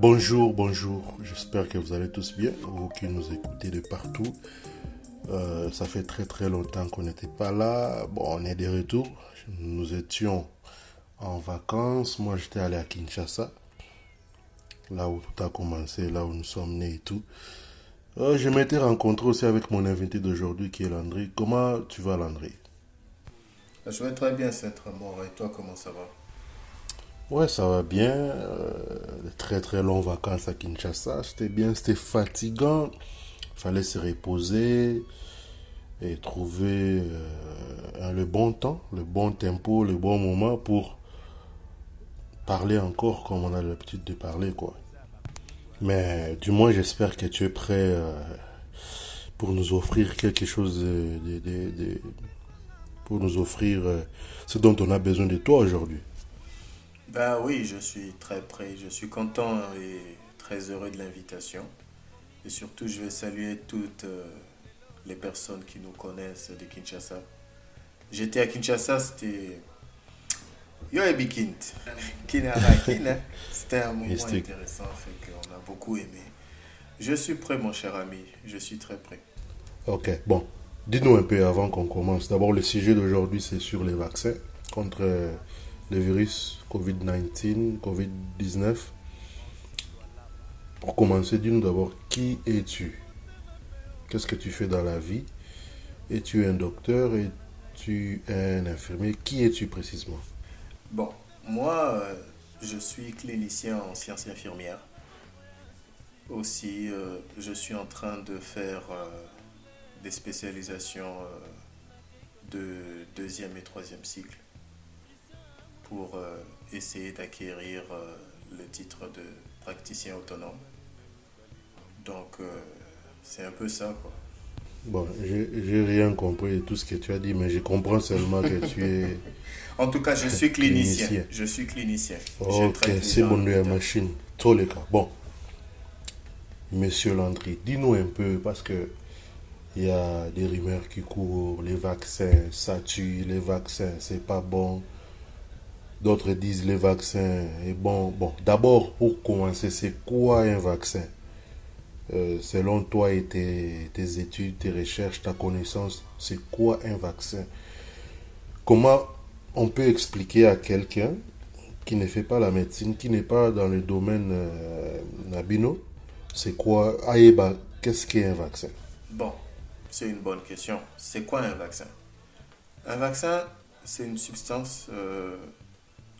Bonjour, bonjour. J'espère que vous allez tous bien, vous qui nous écoutez de partout. Euh, ça fait très très longtemps qu'on n'était pas là. Bon, on est de retour. Nous étions en vacances. Moi, j'étais allé à Kinshasa, là où tout a commencé, là où nous sommes nés et tout. Euh, je m'étais rencontré aussi avec mon invité d'aujourd'hui qui est Landry. Comment tu vas, Landry? Je vais très bien, c'est mort. Et toi, comment ça va? Ouais, ça va bien. Euh, très très longues vacances à Kinshasa. C'était bien, c'était fatigant. Fallait se reposer et trouver euh, le bon temps, le bon tempo, le bon moment pour parler encore comme on a l'habitude de parler, quoi. Mais du moins, j'espère que tu es prêt euh, pour nous offrir quelque chose pour nous offrir euh, ce dont on a besoin de toi aujourd'hui. Ben oui, je suis très prêt. Je suis content et très heureux de l'invitation. Et surtout, je vais saluer toutes euh, les personnes qui nous connaissent de Kinshasa. J'étais à Kinshasa, c'était Yo et Bikint. C'était un moment intéressant, fait qu'on a beaucoup aimé. Je suis prêt, mon cher ami. Je suis très prêt. Ok, bon. Dis-nous un peu avant qu'on commence. D'abord, le sujet d'aujourd'hui, c'est sur les vaccins contre le virus COVID-19, COVID-19. Pour commencer, dis-nous d'abord qui es-tu? Qu'est-ce que tu fais dans la vie? Es-tu un docteur? Es-tu un infirmier? Qui es-tu précisément? Bon, moi, euh, je suis clinicien en sciences infirmières. Aussi, euh, je suis en train de faire euh, des spécialisations de deuxième et troisième cycle pour essayer d'acquérir le titre de praticien autonome. Donc, c'est un peu ça, quoi. Bon, j'ai rien compris de tout ce que tu as dit, mais je comprends seulement que tu es. En tout cas, je suis clinicien. Je suis clinicien. Ok, c'est bon, la machine. Tous les cas. Bon. Monsieur Landry, dis-nous un peu, parce que il y a des rumeurs qui courent, les vaccins, ça tue, les vaccins, c'est pas bon. D'autres disent les vaccins est bon. Bon, d'abord, pour commencer, c'est quoi un vaccin? Euh, selon toi et tes, études, tes recherches, ta connaissance, c'est quoi un vaccin? Comment on peut expliquer à quelqu'un qui ne fait pas la médecine, qui n'est pas dans le domaine euh, nabino, c'est quoi? Aïeba, qu'est-ce qu'est un vaccin? Bon, c'est une bonne question. C'est quoi un vaccin? Un vaccin, c'est une substance euh,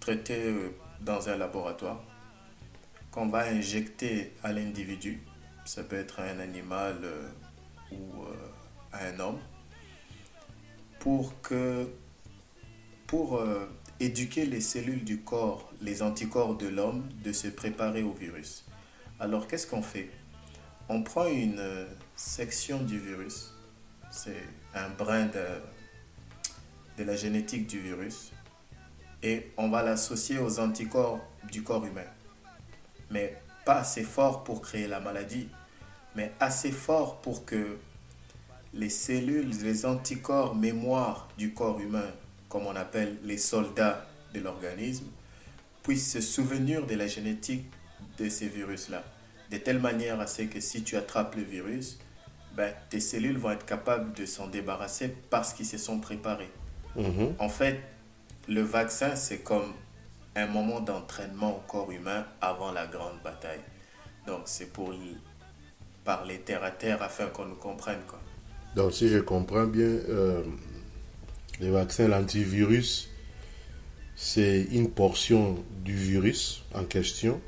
traitée dans un laboratoire qu'on va injecter à l'individu. Ça peut être un animal euh, ou euh, un homme, pour que pour euh, éduquer les cellules du corps, les anticorps de l'homme, de se préparer au virus. Alors qu'est-ce qu'on fait? On prend une section du virus, c'est un brin de, de la génétique du virus, et on va l'associer aux anticorps du corps humain. Mais pas assez fort pour créer la maladie, mais assez fort pour que les cellules, les anticorps mémoire du corps humain, comme on appelle les soldats de l'organisme, puissent se souvenir de la génétique de ces virus-là. De telle manière à ce que si tu attrapes le virus, ben, tes cellules vont être capables de s'en débarrasser parce qu'ils se sont préparés. Mhm. En fait, le vaccin, c'est comme un moment d'entraînement au corps humain avant la grande bataille. Donc, c'est pour parler terre à terre afin qu'on nous comprenne. Quoi. Donc, si je comprends bien, euh, les vaccins, l'antivirus, c'est une portion du virus en question.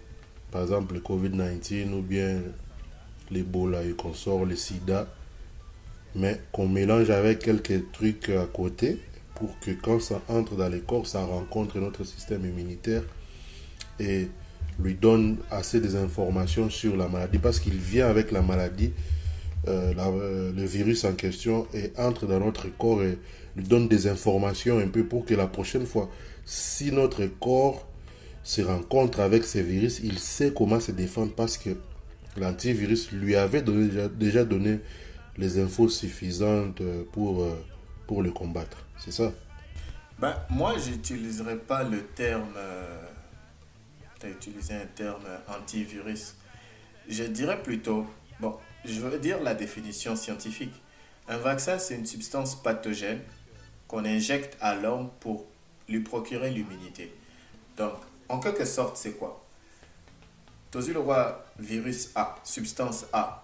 Par exemple, le COVID-19 ou bien l'Ebola et qu'on sort, le sida. Mais qu'on mélange avec quelques trucs à côté pour que quand ça entre dans les corps, ça rencontre notre système immunitaire et lui donne assez des informations sur la maladie parce qu'il vient avec la maladie, euh, euh, le virus en question, et entre dans notre corps et lui donne des informations un peu pour que la prochaine fois, si notre corps se rencontre avec ces virus, il sait comment se défendre parce que l'antivirus lui avait déjà, donné les infos suffisantes euh, pour le combattre. C'est ça ben, Moi, j'utiliserai pas le terme tu as utilisé un terme antivirus. Je dirais plutôt, bon, je veux dire la définition scientifique. Un vaccin, c'est une substance pathogène qu'on injecte à l'homme pour lui procurer l'immunité. Donc, en quelque sorte, c'est quoi? Roi virus A, substance A.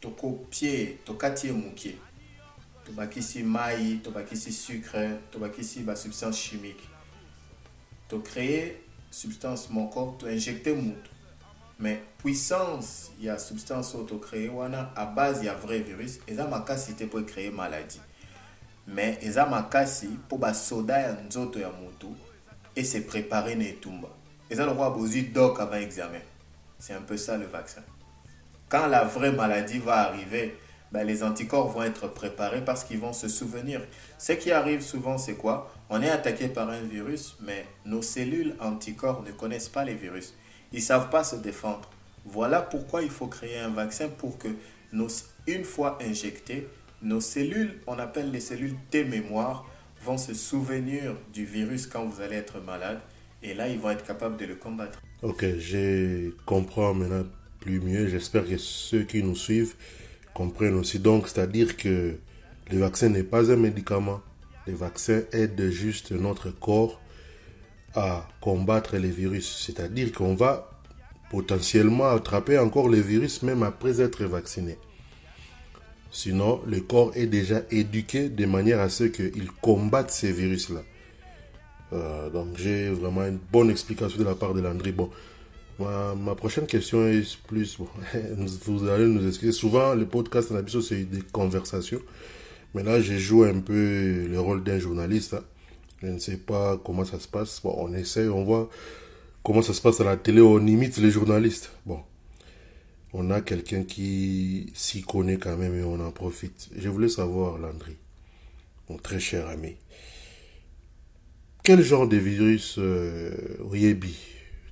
Toko pied, tokati mouki. Tobakisi maï, tobakisi sucre, tobakisi ba substance chimique. Tu créer substance mon corps, tu injecter mouton. Mais puissance, il y a substance auto créée, à base, il y a vrai virus, et ça m'a cassé pour créer maladie. Mais eza makasi pour ba soda ya nzoto ya moto et se préparer na etumba. Eza le roi bozi doc avant examen. C'est un peu ça le vaccin. Quand la vraie maladie va arriver, ben, les anticorps vont être préparés parce qu'ils vont se souvenir. Ce qui arrive souvent, c'est quoi? On est attaqué par un virus, mais nos cellules anticorps ne connaissent pas les virus. Ils ne savent pas se défendre. Voilà pourquoi il faut créer un vaccin pour que, une fois injectés, nos cellules, on appelle les cellules T-mémoire, vont se souvenir du virus quand vous allez être malade. Et là, ils vont être capables de le combattre. Ok, je comprends maintenant plus mieux. J'espère que ceux qui nous suivent comprennent aussi. Donc, c'est-à-dire que le vaccin n'est pas un médicament. Le vaccin aide juste notre corps à combattre les virus. C'est-à-dire qu'on va potentiellement attraper encore les virus même après être vacciné. Sinon, le corps est déjà éduqué de manière à ce qu'il combatte ces virus-là. Euh, donc, j'ai vraiment une bonne explication de la part de Landry. Bon, ma, prochaine question est plus. vous allez nous expliquer. Souvent, le podcast en c'est des conversations. Mais là, j'ai joué un peu le rôle d'un journaliste. Hein. Je ne sais pas comment ça se passe. Bon, on essaie, on voit comment ça se passe à la télé. On imite les journalistes. Bon, on a quelqu'un qui s'y connaît quand même et on en profite. Je voulais savoir, Landry, mon très cher ami, quel genre de virus euh,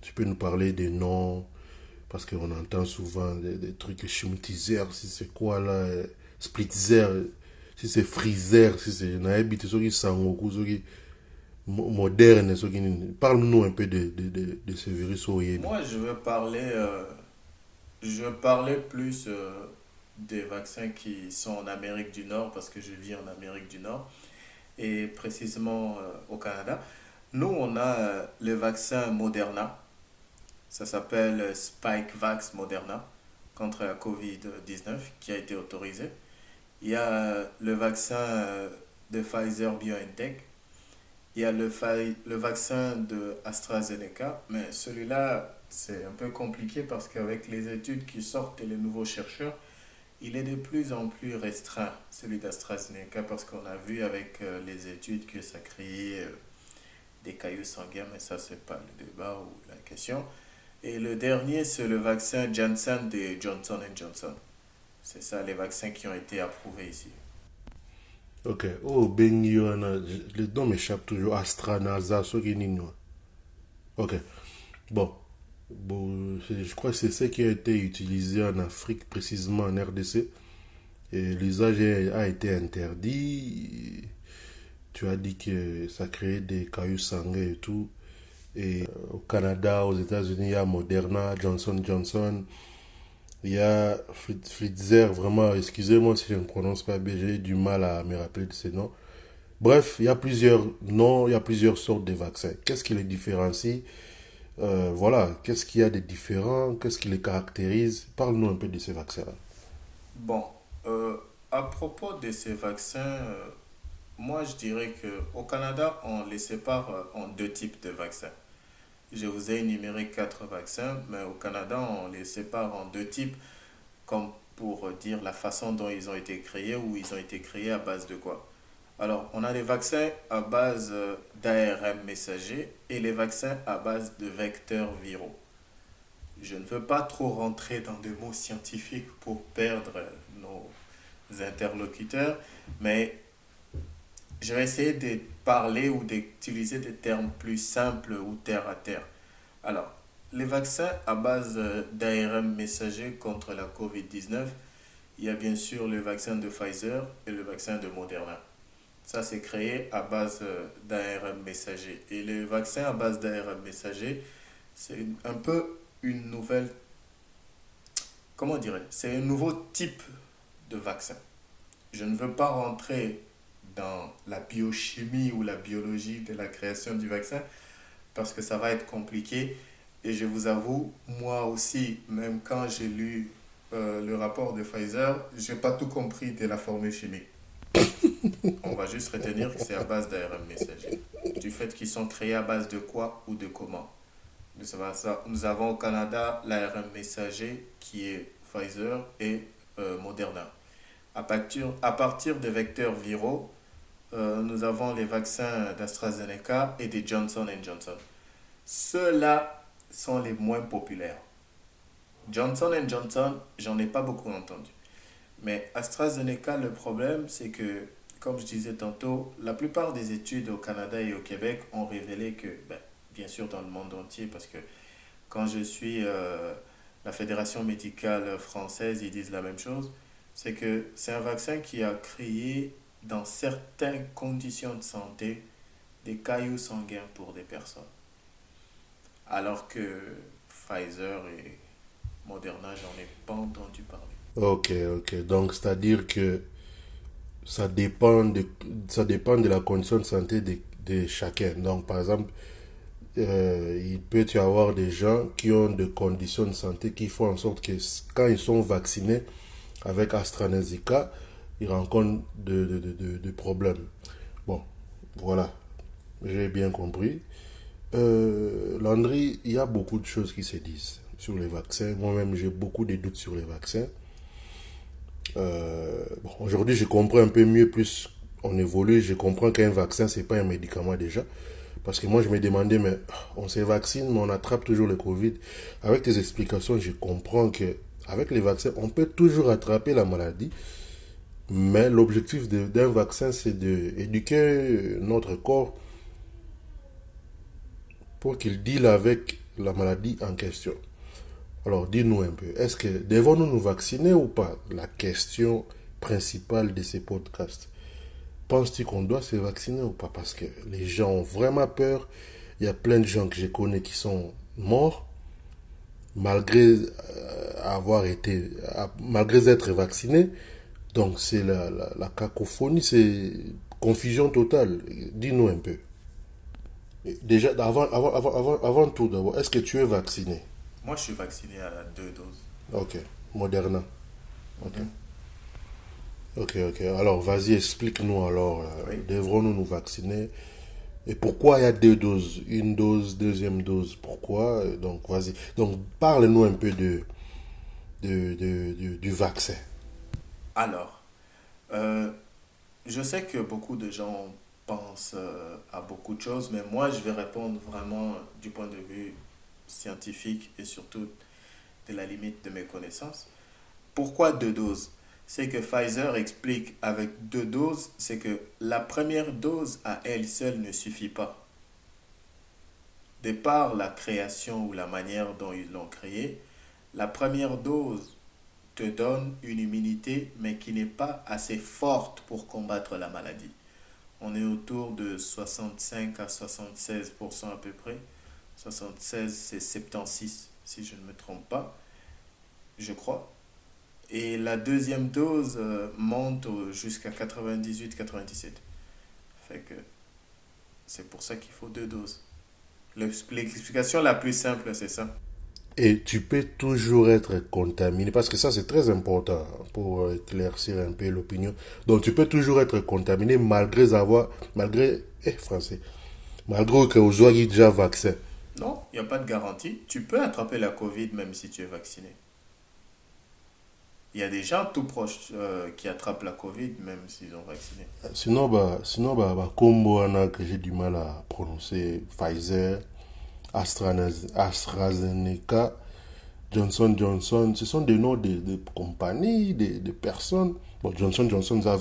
Tu peux nous parler des noms Parce qu'on entend souvent des, trucs schmuttizer, si c'est quoi là, splitzer, si c'est freezer, si c'est naebi, ceux qui sangoku, ceux qui moderne, Parle-nous un peu de, de, de, ce virus Moi, je veux parler. Euh, je parlais plus euh, des vaccins qui sont en Amérique du Nord parce que je vis en Amérique du Nord et précisément euh, au Canada. Nous, on a le vaccin Moderna. Ça s'appelle Spikevax Moderna contre la COVID-19 qui a été autorisé. Il y a le vaccin de Pfizer BioNTech. Il y a le, le vaccin de AstraZeneca, mais celui-là, c'est un peu compliqué parce qu'avec les études qui sortent et les nouveaux chercheurs, il est de plus en plus restreint, celui d'AstraZeneca, parce qu'on a vu avec euh, les études que ça créait euh, des cailloux sanguins, mais ça, c'est pas le débat ou la question. Et le dernier, c'est le vaccin Janssen de Johnson Johnson. C'est ça, les vaccins qui ont été approuvés ici. Ok. Oh, ben, le nom m'échappe toujours. AstraNasa, ce qui Ok. Bon. Bon, je crois que c'est ce qui a été utilisé en Afrique, précisément en RDC. Et l'usage a été interdit. Tu as dit que ça créait des cailloux sanguins et tout. Et euh, au Canada, aux États-Unis, il y a Moderna, Johnson Johnson. Il y a Pfizer, vraiment, excusez-moi si je ne prononce pas bien, j'ai du mal à me rappeler de ces noms. Bref, il y a plusieurs noms, il y a plusieurs sortes de vaccins. Qu'est-ce qui les différencie? Euh, voilà, qu'est-ce qu'il y a de différent? Qu'est-ce qui les caractérise? Parle-nous un peu de ces vaccins. Bon, euh, à propos de ces vaccins, moi je dirais qu'au Canada, on les sépare en deux types de vaccins. Je vous ai énuméré quatre vaccins, mais au Canada, on les sépare en deux types, comme pour dire la façon dont ils ont été créés ou ils ont été créés à base de quoi. Alors, on a les vaccins à base d'ARM messager et les vaccins à base de vecteurs viraux. Je ne veux pas trop rentrer dans des mots scientifiques pour perdre nos interlocuteurs, mais je vais essayer de parler ou d'utiliser des termes plus simples ou terre à terre. Alors, les vaccins à base euh, d'ARM messager contre la COVID-19, il y a bien sûr le vaccin de Pfizer et le vaccin de Moderna. Ça, c'est créé à base euh, d'ARN messager. Et le vaccin à base d'ARN messager, c'est un peu une nouvelle... Comment dirais C'est un nouveau type de vaccin. Je ne veux pas rentrer dans la biochimie ou la biologie de la création du vaccin parce que ça va être compliqué. Et je vous avoue, moi aussi, même quand j'ai lu euh, le rapport de Pfizer, je n'ai pas tout compris de la formule chimique. On va juste retenir que c'est à base d'ARN messager. Du fait qu'ils sont créés à base de quoi ou de comment? Nous avons au Canada l'ARN messager qui est Pfizer et euh, Moderna. À partir, à partir de vecteurs viraux, euh, nous avons les vaccins d'AstraZeneca et de Johnson Johnson. Ceux-là sont les moins populaires. Johnson Johnson, j'en ai pas beaucoup entendu. Mais AstraZeneca, le problème, c'est que, comme je disais tantôt, la plupart des études au Canada et au Québec ont révélé que, ben, bien sûr dans le monde entier, parce que quand je suis euh, la Fédération médicale française, ils disent la même chose, c'est que c'est un vaccin qui a créé dans certaines conditions de santé des cailloux sanguins pour des personnes. Alors que Pfizer et Moderna, j'en ai pas entendu parler. Ok, ok. Donc, c'est-à-dire que ça dépend de, ça dépend de la condition de santé de, de chacun. Donc, par exemple, euh, il peut y avoir des gens qui ont des conditions de santé qui font en sorte que quand ils sont vaccinés avec AstraZeneca, ils rencontrent de, de, de, problèmes. Bon, voilà, j'ai bien compris. Euh, Landry, il y a beaucoup de choses qui se disent sur les vaccins. Moi-même, j'ai beaucoup de doutes sur les vaccins. Euh, Aujourd'hui, je comprends un peu mieux, plus on évolue, je comprends qu'un vaccin, c'est pas un médicament déjà. Parce que moi, je me demandais, mais on se vaccine, mais on attrape toujours le Covid. Avec tes explications, je comprends que avec les vaccins, on peut toujours attraper la maladie. Mais l'objectif d'un vaccin, c'est d'éduquer notre corps pour qu'il deal avec la maladie en question. Alors, dis-nous un peu, est-ce que devons-nous nous vacciner ou pas? La question principale de ces podcasts. Penses-tu qu'on doit se vacciner ou pas? Parce que les gens ont vraiment peur. Il y a plein de gens que je connais qui sont morts malgré euh, avoir été, malgré être vaccinés. Donc c'est la, la, la, cacophonie, c'est confusion totale. Dis-nous un peu. Déjà, avant, avant, avant, avant tout d'abord, est-ce que tu es vacciné? Moi, je suis vacciné à deux doses. Ok. Moderna. Ok. Ok, ok. Alors, vas-y, explique-nous alors. Euh, oui. Devrons-nous nous vacciner? Et pourquoi il y a deux doses? Une dose, deuxième dose Pourquoi? Donc, vas-y. Donc, parle-nous un peu de, de, de, de, du vaccin. Alors, euh, je sais que beaucoup de gens pensent euh, à beaucoup de choses, mais moi, je vais répondre vraiment du point de vue scientifique et surtout de la limite de mes connaissances. Pourquoi deux doses? C'est que Pfizer explique avec deux doses, c'est que la première dose à elle seule ne suffit pas. De par la création ou la manière dont ils l'ont créée, la première dose te donne une immunité, mais qui n'est pas assez forte pour combattre la maladie. On est autour de 65 à 76% à peu près. 76, c'est 76, si je ne me trompe pas, je crois. Et la deuxième dose euh, monte jusqu'à 98-97. Fait c'est pour ça qu'il faut deux doses. L'explication la plus simple, c'est ça. Et tu peux toujours être contaminé, parce que ça c'est très important pour éclaircir un peu l'opinion. Donc tu peux toujours être contaminé malgré avoir, malgré, eh français, malgré que vous ayez déjà vaccin. Non, il n'y a pas de garantie. Tu peux attraper la Covid même si tu es vacciné. Il y a des gens tout proches euh, qui attrapent la Covid même s'ils ont vacciné. Sinon, bah, sinon bah, bah, combo que j'ai du mal à prononcer, Pfizer, AstraZeneca, Johnson Johnson, ce sont des noms de, de compagnies, de, de, personnes. Bon, Johnson Johnson, ça,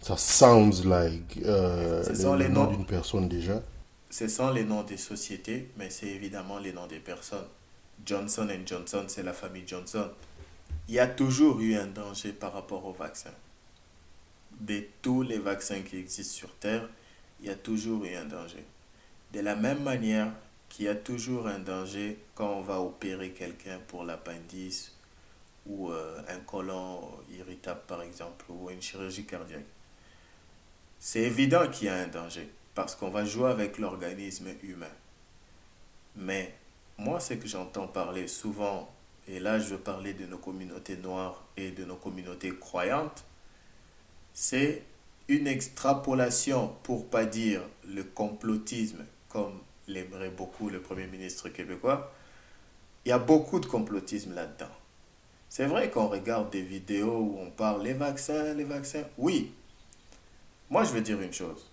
ça sounds like euh, ce sont les, les noms d'une personne déjà. Ce sont les noms des sociétés, mais c'est évidemment les noms des personnes. Johnson Johnson, c'est la famille Johnson. Il y a toujours eu un danger par rapport au vaccin. De tous les vaccins qui existent sur Terre, il y a toujours eu un danger. De la même manière, qu'il y a toujours un danger quand on va opérer quelqu'un pour l'appendice ou euh, un colon irritable par exemple ou une chirurgie cardiaque. C'est évident qu'il y a un danger parce qu'on va jouer avec l'organisme humain. Mais moi, ce que j'entends parler souvent, et là je veux parler de nos communautés noires et de nos communautés croyantes, c'est une extrapolation, pour pas dire le complotisme, comme l'aimerait beaucoup le Premier ministre québécois. Il y a beaucoup de complotisme là-dedans. C'est vrai qu'on regarde des vidéos où on parle les vaccins, les vaccins. Oui. Moi, je veux dire une chose.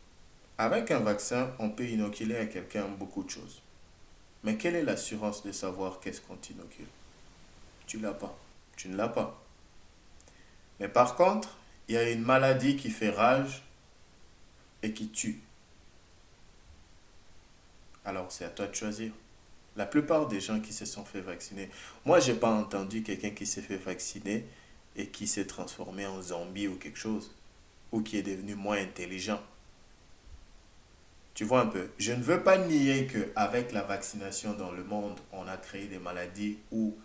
Avec un vaccin, on peut inoculer à quelqu'un beaucoup de choses. Mais quelle est l'assurance de savoir qu'est-ce qu'on t'inocule? Tu l'as pas. Tu ne l'as pas. Mais par contre, il y a une maladie qui fait rage et qui tue. Alors c'est à toi de choisir. La plupart des gens qui se sont fait vacciner, moi j'ai pas entendu quelqu'un qui s'est fait vacciner et qui s'est transformé en zombie ou quelque chose, ou qui est devenu moins intelligent. Tu vois un peu, je ne veux pas nier qu'avec la vaccination dans le monde, on a créé des maladies ou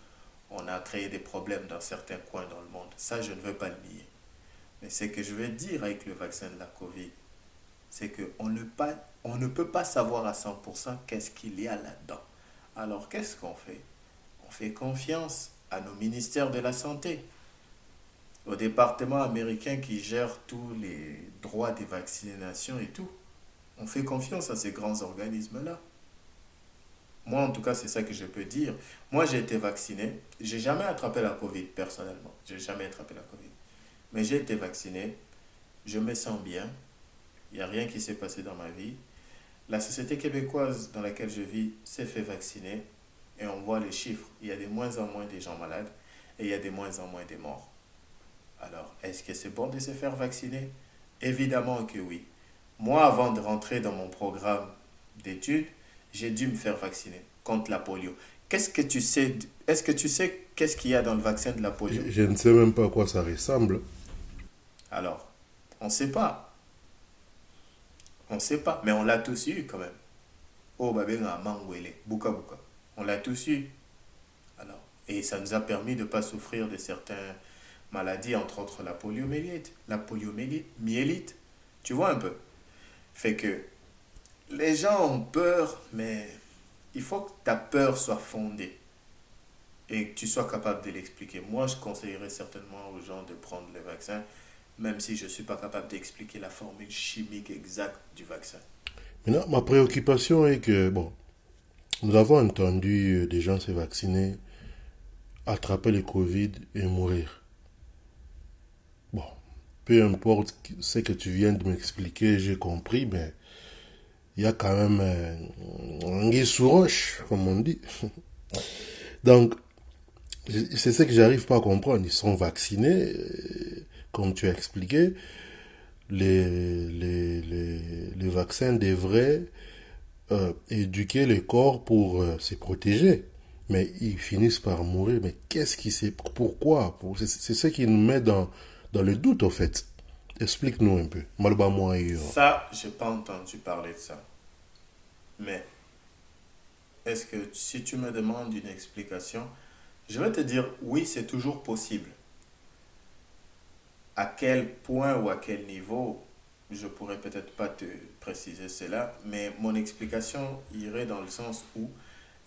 on a créé des problèmes dans certains coins dans le monde. Ça, je ne veux pas le nier. Mais ce que je veux dire avec le vaccin de la COVID, c'est qu'on ne, on ne peut pas savoir à 100% qu'est-ce qu'il y a là-dedans. Alors qu'est-ce qu'on fait? On fait confiance à nos ministères de la Santé, au département américain qui gère tous les droits des vaccinations et tout. On fait confiance à ces grands organismes-là. Moi, en tout cas, c'est ça que je peux dire. Moi, j'ai été vacciné. J'ai jamais attrapé la COVID personnellement. J'ai jamais attrapé la COVID. Mais j'ai été vacciné. Je me sens bien. Il n'y a rien qui s'est passé dans ma vie. La société québécoise dans laquelle je vis s'est fait vacciner et on voit les chiffres. Il y a de moins en moins de gens malades et il y a de moins en moins de morts. Alors, est-ce que c'est bon de se faire vacciner? Évidemment que oui. Moi, avant de rentrer dans mon programme d'études, j'ai dû me faire vacciner contre la polio. Qu'est-ce que tu sais Est-ce que tu sais qu'est-ce qu'il y a dans le vaccin de la polio? Je ne sais même pas à quoi ça ressemble. Alors, on ne sait pas. On ne sait pas, mais on l'a tous eu quand même. Oh, bouka bouka. On l'a tous eu. Alors, et ça nous a permis de ne pas souffrir de certaines maladies, entre autres la poliomyélite. La poliomyélite, tu vois un peu? Fait que les gens ont peur, mais il faut que ta peur soit fondée et que tu sois capable de l'expliquer. Moi, je conseillerais certainement aux gens de prendre le vaccin même si je ne suis pas capable d'expliquer la formule chimique exacte du vaccin. Maintenant, ma préoccupation est que, bon, nous avons entendu euh, des gens se vacciner, attraper le Covid et mourir. Bon, peu importe ce que tu viens de m'expliquer, j'ai compris, mais il y a quand même un guise sous roche, comme on dit. Donc, c'est ce que j'arrive pas à comprendre. Ils sont vaccinés, comme tu as expliqué, les, vaccins devraient euh, éduquer le corps pour euh, se protéger. Mais ils finissent par mourir. Mais qu'est-ce qui c'est Pourquoi? C'est ce qui nous met dans, le doute, au fait. Explique-nous un peu. Malba moi Ça, j'ai pas entendu parler de ça. Mais est-ce que si tu me demandes une explication, je vais te dire oui, c'est toujours possible à quel point ou à quel niveau, je pourrais peut-être pas te préciser cela, mais mon explication irait dans le sens où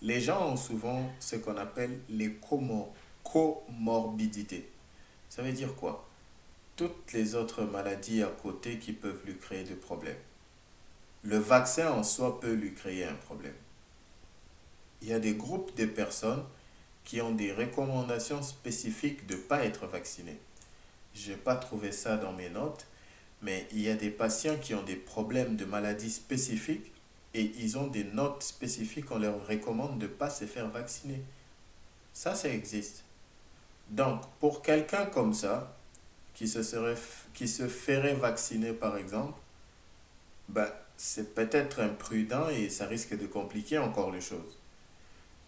les gens ont souvent ce qu'on appelle les comorbidités. Ça veut dire quoi? Toutes les autres maladies à côté qui peuvent lui créer des problèmes. Le vaccin en soi peut lui créer un problème. Il y a des groupes de personnes qui ont des recommandations spécifiques de ne pas être vaccinés. Je n'ai pas trouvé ça dans mes notes, mais il y a des patients qui ont des problèmes de maladies spécifiques et ils ont des notes spécifiques, on leur recommande de ne pas se faire vacciner. Ça, ça existe. Donc, pour quelqu'un comme ça, qui se, serait, qui se ferait vacciner par exemple, ben, c'est peut-être imprudent et ça risque de compliquer encore les choses.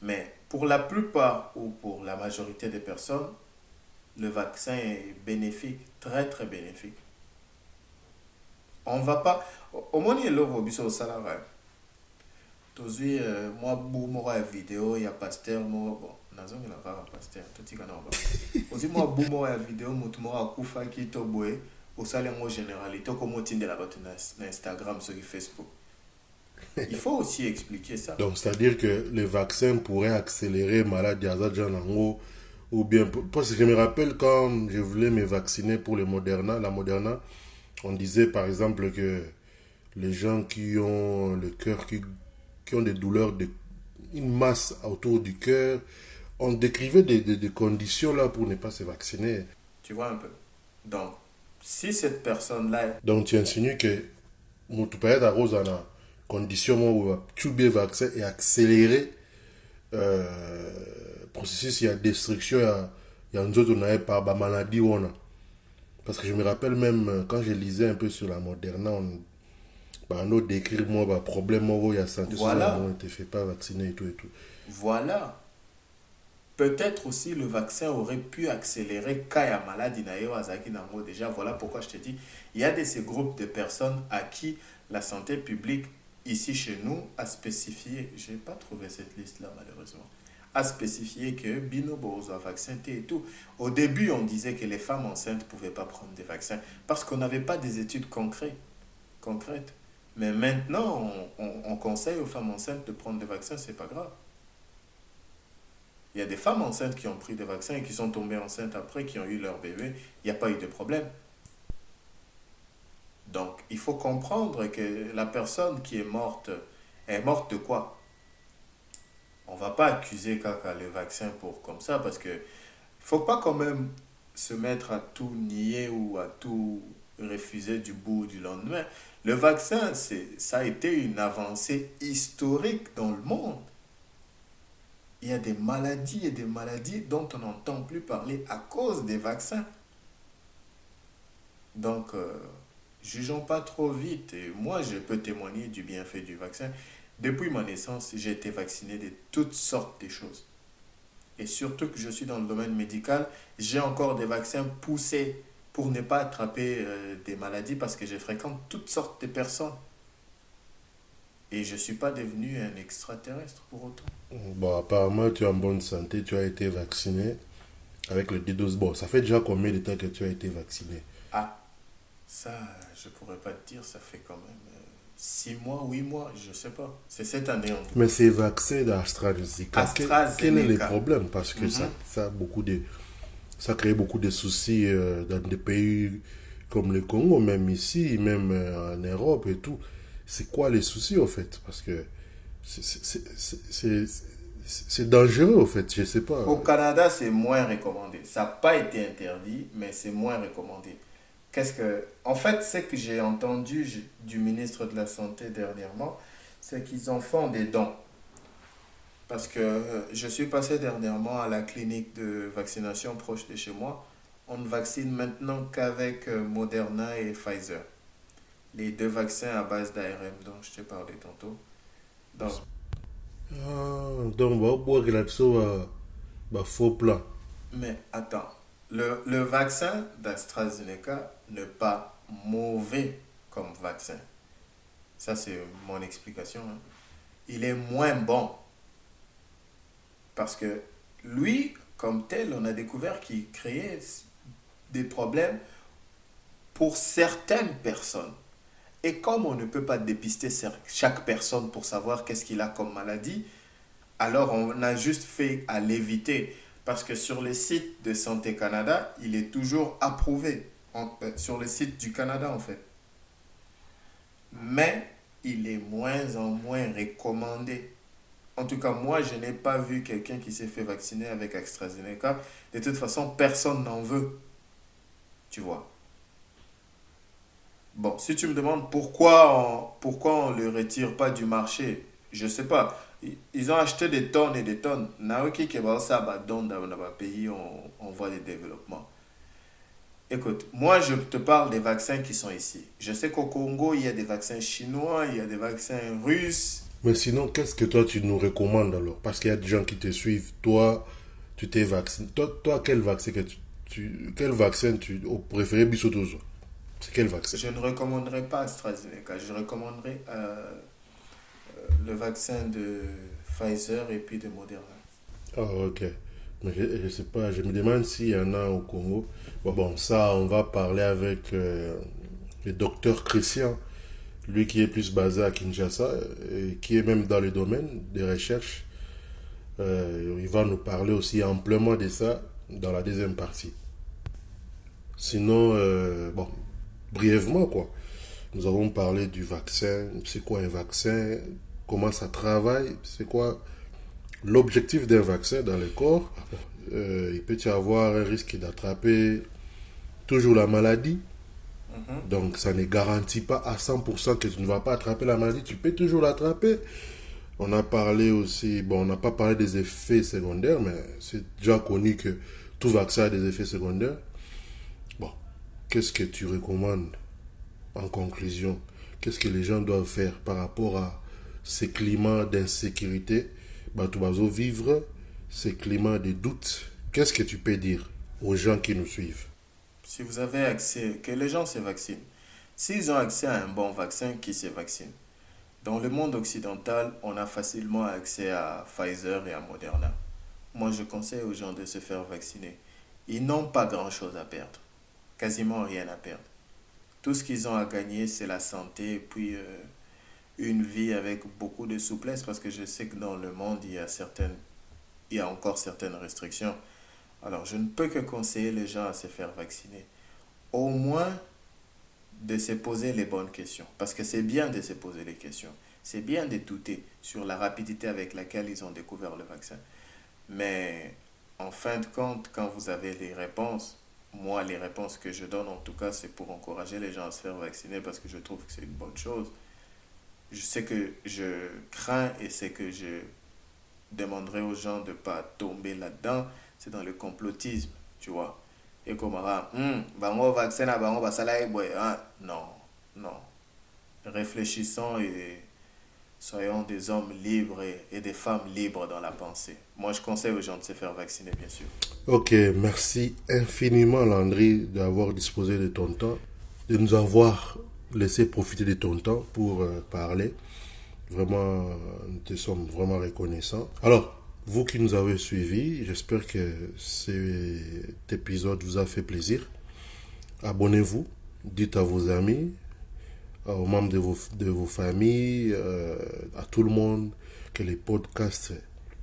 Mais pour la plupart ou pour la majorité des personnes, le vaccin est bénéfique, très très bénéfique. On va pas. Il est au salaire. tozwi mwa bu moko ya video ya pasteur moko bon nazongela kaka pasteur totikana oba ozwi mwa bu moko ya video motu moko akufaki to boye osali yango généralité okoma otindela bato na, na instagram soki facebook il faut aussi expliquer ça Donc, c'est-à-dire que les vaccins pourraient accélérer maladie à Zanjanango ou bien parce que je me rappelle quand je voulais me vacciner pour le Moderna, la Moderna, on disait par exemple que les gens qui ont le cœur qui, qui ont des douleurs de une masse autour du cœur, on décrivait des, des, des conditions là pour ne pas se vacciner. tu vois un peu donc si cette personne là Donc tu insinues que motu peut-être à rose na condition où tu bien vaccin et accélérer euh, processus il y a destruction il y a il y a nous autres on avait par bah, maladie on a parce que je me rappelle même euh, quand je lisais un peu sur la Moderna on bah on a décrit moi bah problème moi il y a santé Voilà. on te fait pas vacciner et tout et tout Voilà. Peut-être aussi le vaccin aurait pu accélérer Kaya na nango déjà. Voilà pourquoi je te dis, il y a de ces groupes de personnes à qui la santé publique ici chez nous a spécifié, je n'ai pas trouvé cette liste là malheureusement, a spécifié que Bino Bozo vaccin et tout. Au début, on disait que les femmes enceintes ne pouvaient pas prendre des vaccins parce qu'on n'avait pas des études concrètes. Mais maintenant, on, on- on conseille aux femmes enceintes de prendre des vaccins, c'est pas grave. Il y a des femmes enceintes qui ont pris des vaccins et qui sont tombées enceintes après, qui ont eu leur bébé. Il n'y a pas eu de problème. Donc, il faut comprendre que la personne qui est morte est morte de quoi? On va pas accuser le vaccin pour comme ça parce que faut pas quand même se mettre à tout nier ou à tout refuser du bout du lendemain. Le vaccin, ça a été une avancée historique dans le monde. Il y a des maladies et des maladies dont on n'entend plus parler à cause des vaccins. Donc, euh, jugeons pas trop vite. Moi, je peux témoigner du bienfait du vaccin. Depuis ma naissance, j'ai été vacciné de toutes sortes de choses. Et surtout que je suis dans le domaine médical, j'ai encore des vaccins poussés pour ne pas attraper euh, des maladies parce que je fréquente toutes sortes de personnes. Et je ne suis pas devenu un extraterrestre pour autant. Bon, apparemment, tu es en bonne santé, tu as été vacciné avec le D12. Bon, ça fait déjà combien de temps que tu as été vacciné? Ah, ça, je pourrais pas te dire, ça fait quand même 6 mois, 8 mois, je sais pas. C'est cette année en Mais ces vaccins d'AstraZeneca, AstraZeneca. quel est le problème? Parce que ça, ça, a beaucoup de, ça crée beaucoup de soucis euh, dans des pays comme le Congo, même ici, même euh, en Europe et tout. C'est quoi les soucis au fait? Parce que c'est- dangereux au fait, je sais pas. Au Canada, c'est moins recommandé. Ça n'a pas été interdit, mais c'est moins recommandé. Qu'est-ce que... En fait, ce que j'ai entendu du ministre de la Santé dernièrement, c'est qu'ils en font des dons. Parce que euh, je suis passé dernièrement à la clinique de vaccination proche de chez moi. On ne vaccine maintenant qu'avec euh, Moderna et Pfizer. Les deux vaccins à base d'ARM dont je t'ai parlé tantôt. Donc, Ah, donc, on va boire là-dessus, bah, faux plan. Mais attends, le, le vaccin d'AstraZeneca n'est pas mauvais comme vaccin. Ça, c'est mon explication. hein. Il est moins bon. Parce que lui, comme tel, on a découvert qu'il créait des problèmes pour certaines personnes. Et comme on ne peut pas dépister chaque personne pour savoir qu'est-ce qu'il a comme maladie, alors on a juste fait à l'éviter. Parce que sur le site de Santé Canada, il est toujours approuvé. Euh, sur le site du Canada, en fait. Mais il est moins en moins recommandé. En tout cas, moi, je n'ai pas vu quelqu'un qui s'est fait vacciner avec AstraZeneca. De toute façon, personne n'en veut. Tu vois. Bon, si tu me demandes pourquoi on, pourquoi on le retire pas du marché, je ne sais pas. Ils- ont acheté des tonnes et des tonnes. Naoki qui va ça dans le pays en, voie de développement. Écoute, moi je te parle des vaccins qui sont ici. Je sais qu'au Congo, il y a des vaccins chinois, il y a des vaccins russes. Mais sinon, qu'est-ce que toi tu nous recommandes alors? Parce qu'il y a des gens qui te suivent. Toi, tu t'es vacciné. Toi, toi, quel vaccin que tu, tu- quel vaccin tu préféré Bissotozo C'est quel vaccin? Je ne recommanderais pas AstraZeneca, je recommanderais euh, le vaccin de Pfizer et puis de Moderna. Ah, ok. Mais je ne sais pas, je me demande s'il y en a au Congo. Bon, bon ça, on va parler avec euh, le docteur Christian, lui qui est plus basé à Kinshasa, et qui est même dans le domaine des recherches. Euh, il va nous parler aussi amplement de ça dans la deuxième partie. Sinon, euh, bon, brièvement, quoi. Nous avons parlé du vaccin. C'est quoi un vaccin? Comment ça travaille C'est quoi l'objectif d'un vaccin dans le corps? Euh, Il peut y avoir un risque d'attraper toujours la maladie. Mhm. Donc, ça ne garantit pas à 100% que tu ne vas pas attraper la maladie. Tu peux toujours l'attraper. On a parlé aussi, bon, on n'a pas parlé des effets secondaires, mais c'est déjà connu que tout vaccin a des effets secondaires. Bon, qu'est-ce que tu recommandes en conclusion? Qu'est-ce que les gens doivent faire par rapport à ces climats d'insécurité vas vivre ces climats de doute. Qu'est-ce que tu peux dire aux gens qui nous suivent? Si vous avez accès, que les gens se vaccinent. S'ils ont accès à un bon vaccin, qui se vaccine? Dans le monde occidental, on a facilement accès à Pfizer et à Moderna. Moi, je conseille aux gens de se faire vacciner. Ils n'ont pas grand-chose à perdre. Quasiment rien à perdre. Tout ce qu'ils ont à gagner, c'est la santé puis euh, une vie avec beaucoup de souplesse parce que je sais que dans le monde, il y a, certaines, il y a encore certaines restrictions. Alors, je ne peux que conseiller les gens à se faire vacciner. Au moins de se poser les bonnes questions. Parce que c'est bien de se poser les questions. C'est bien de douter sur la rapidité avec laquelle ils ont découvert le vaccin. Mais en fin de compte, quand vous avez les réponses, moi, les réponses que je donne, en tout cas, c'est pour encourager les gens à se faire vacciner parce que je trouve que c'est une bonne chose sais que je crains et c'est que je demanderai aux gens de ne pas tomber là-dedans, c'est dans le complotisme, tu vois. Et comme, bango vaccin, non, non. Réfléchissons et soyons des hommes libres et, des femmes libres dans la pensée. Moi, je conseille aux gens de se faire vacciner, bien sûr. Ok, merci infiniment, Landry, d'avoir disposé de ton temps, de nous avoir laisser profiter de ton temps pour euh, parler. Vraiment, nous te sommes vraiment reconnaissants. Alors, vous qui nous avez suivis, j'espère que cet épisode vous a fait plaisir. Abonnez-vous, dites à vos amis, aux membres de vos, de vos familles, euh, à tout le monde que les podcasts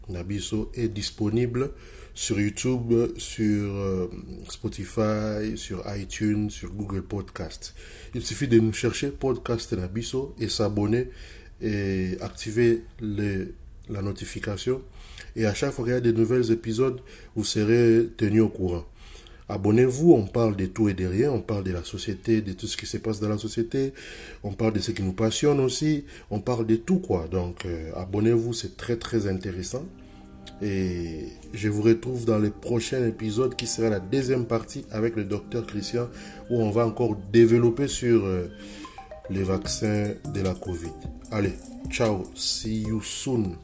Nabiso est disponible sur YouTube, sur euh, Spotify, sur iTunes, sur Google Podcast. Il suffit de nous chercher Podcast Nabiso et s'abonner et activer la notification. Et à chaque fois qu'il y a de nouveaux épisodes, vous serez tenu au courant. Abonnez-vous, on parle de tout et de rien, on parle de la société, de tout ce qui se passe dans la société, on parle de ce qui nous passionne aussi, on parle de tout quoi. Donc euh, abonnez-vous, c'est très très intéressant. Et je vous retrouve dans le prochain épisode qui sera la deuxième partie avec le docteur Christian où on va encore développer sur euh, les vaccins de la Covid. Allez, ciao, see you soon.